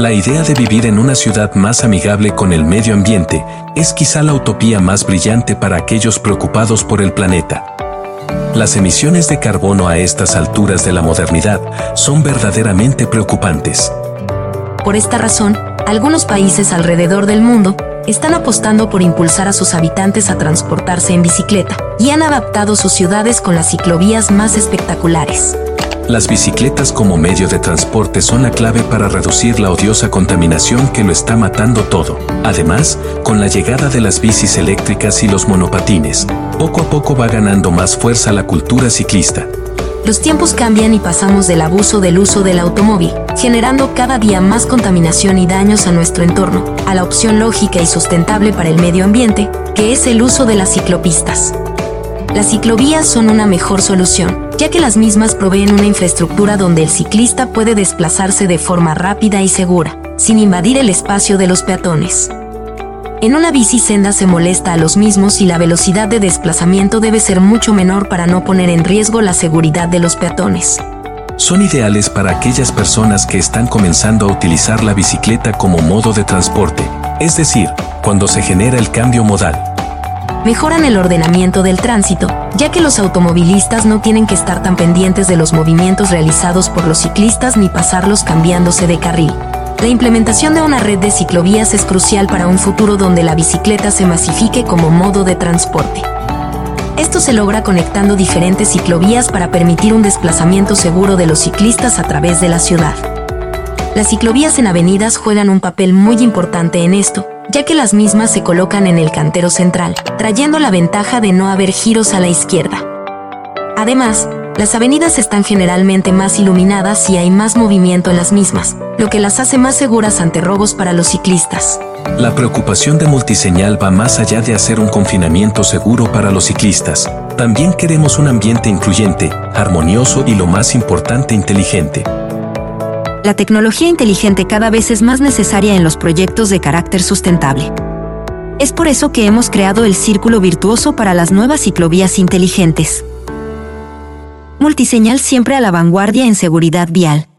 La idea de vivir en una ciudad más amigable con el medio ambiente es quizá la utopía más brillante para aquellos preocupados por el planeta. Las emisiones de carbono a estas alturas de la modernidad son verdaderamente preocupantes. Por esta razón, algunos países alrededor del mundo están apostando por impulsar a sus habitantes a transportarse en bicicleta y han adaptado sus ciudades con las ciclovías más espectaculares. Las bicicletas como medio de transporte son la clave para reducir la odiosa contaminación que lo está matando todo. Además, con la llegada de las bicis eléctricas y los monopatines, poco a poco va ganando más fuerza la cultura ciclista. Los tiempos cambian y pasamos del abuso del uso del automóvil, generando cada día más contaminación y daños a nuestro entorno, a la opción lógica y sustentable para el medio ambiente, que es el uso de las ciclopistas. Las ciclovías son una mejor solución, ya que las mismas proveen una infraestructura donde el ciclista puede desplazarse de forma rápida y segura, sin invadir el espacio de los peatones. En una bici senda se molesta a los mismos y la velocidad de desplazamiento debe ser mucho menor para no poner en riesgo la seguridad de los peatones. Son ideales para aquellas personas que están comenzando a utilizar la bicicleta como modo de transporte, es decir, cuando se genera el cambio modal mejoran el ordenamiento del tránsito, ya que los automovilistas no tienen que estar tan pendientes de los movimientos realizados por los ciclistas ni pasarlos cambiándose de carril. La implementación de una red de ciclovías es crucial para un futuro donde la bicicleta se masifique como modo de transporte. Esto se logra conectando diferentes ciclovías para permitir un desplazamiento seguro de los ciclistas a través de la ciudad. Las ciclovías en avenidas juegan un papel muy importante en esto, ya que las mismas se colocan en el cantero central, trayendo la ventaja de no haber giros a la izquierda. Además, las avenidas están generalmente más iluminadas y hay más movimiento en las mismas, lo que las hace más seguras ante robos para los ciclistas. La preocupación de multiseñal va más allá de hacer un confinamiento seguro para los ciclistas. También queremos un ambiente incluyente, armonioso y lo más importante, inteligente. La tecnología inteligente cada vez es más necesaria en los proyectos de carácter sustentable. Es por eso que hemos creado el Círculo Virtuoso para las nuevas ciclovías inteligentes. Multiseñal siempre a la vanguardia en seguridad vial.